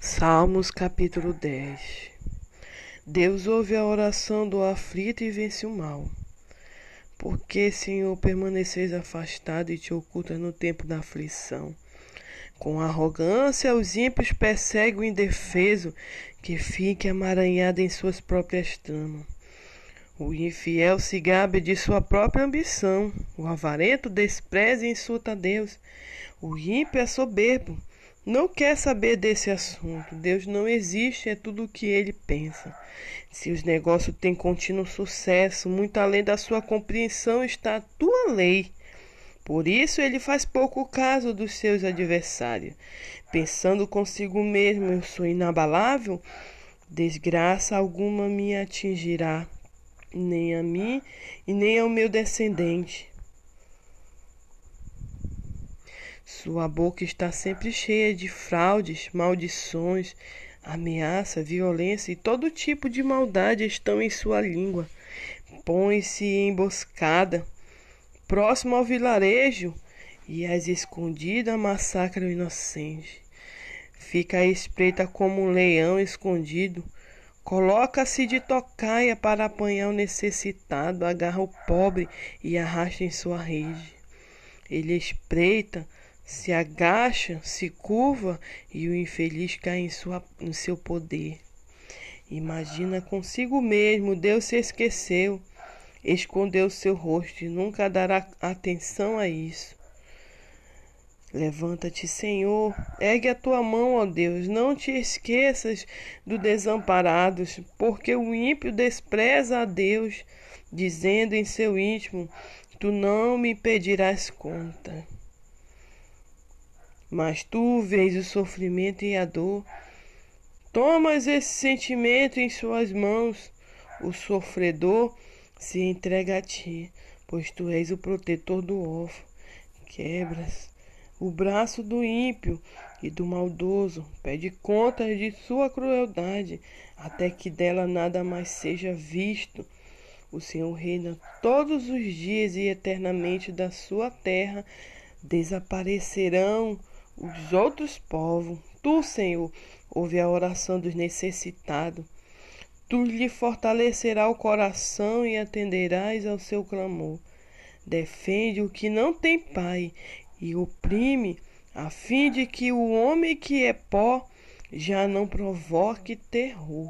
Salmos capítulo 10 Deus ouve a oração do aflito e vence o mal. Porque, Senhor, permaneceis afastado e te ocultas no tempo da aflição. Com arrogância, os ímpios perseguem o indefeso, que fique amaranhado em suas próprias tramas. O infiel se gabe de sua própria ambição, o avarento despreza e insulta a Deus. O ímpio é soberbo, não quer saber desse assunto. Deus não existe, é tudo o que ele pensa. Se os negócios têm contínuo sucesso, muito além da sua compreensão está a tua lei. Por isso ele faz pouco caso dos seus adversários. Pensando consigo mesmo, eu sou inabalável, desgraça alguma me atingirá, nem a mim e nem ao meu descendente. Sua boca está sempre cheia de fraudes, maldições, ameaça, violência e todo tipo de maldade estão em sua língua. Põe-se emboscada, próximo ao vilarejo, e as escondidas massacra o inocente. Fica à espreita como um leão escondido. Coloca-se de tocaia para apanhar o necessitado, agarra o pobre e arrasta em sua rede. Ele espreita se agacha, se curva e o infeliz cai em, sua, em seu poder. Imagina consigo mesmo, Deus se esqueceu, escondeu seu rosto e nunca dará atenção a isso. Levanta-te, Senhor, ergue a tua mão, ó Deus, não te esqueças dos desamparados, porque o ímpio despreza a Deus, dizendo em seu íntimo: Tu não me pedirás conta. Mas tu vês o sofrimento e a dor. Tomas esse sentimento em suas mãos. O sofredor se entrega a ti, pois tu és o protetor do órfão. Quebras o braço do ímpio e do maldoso, pede contas de sua crueldade, até que dela nada mais seja visto. O Senhor reina todos os dias e eternamente da sua terra desaparecerão os outros povos. Tu, Senhor, ouve a oração dos necessitados. Tu lhe fortalecerás o coração e atenderás ao seu clamor. Defende o que não tem pai e oprime, a fim de que o homem que é pó já não provoque terror.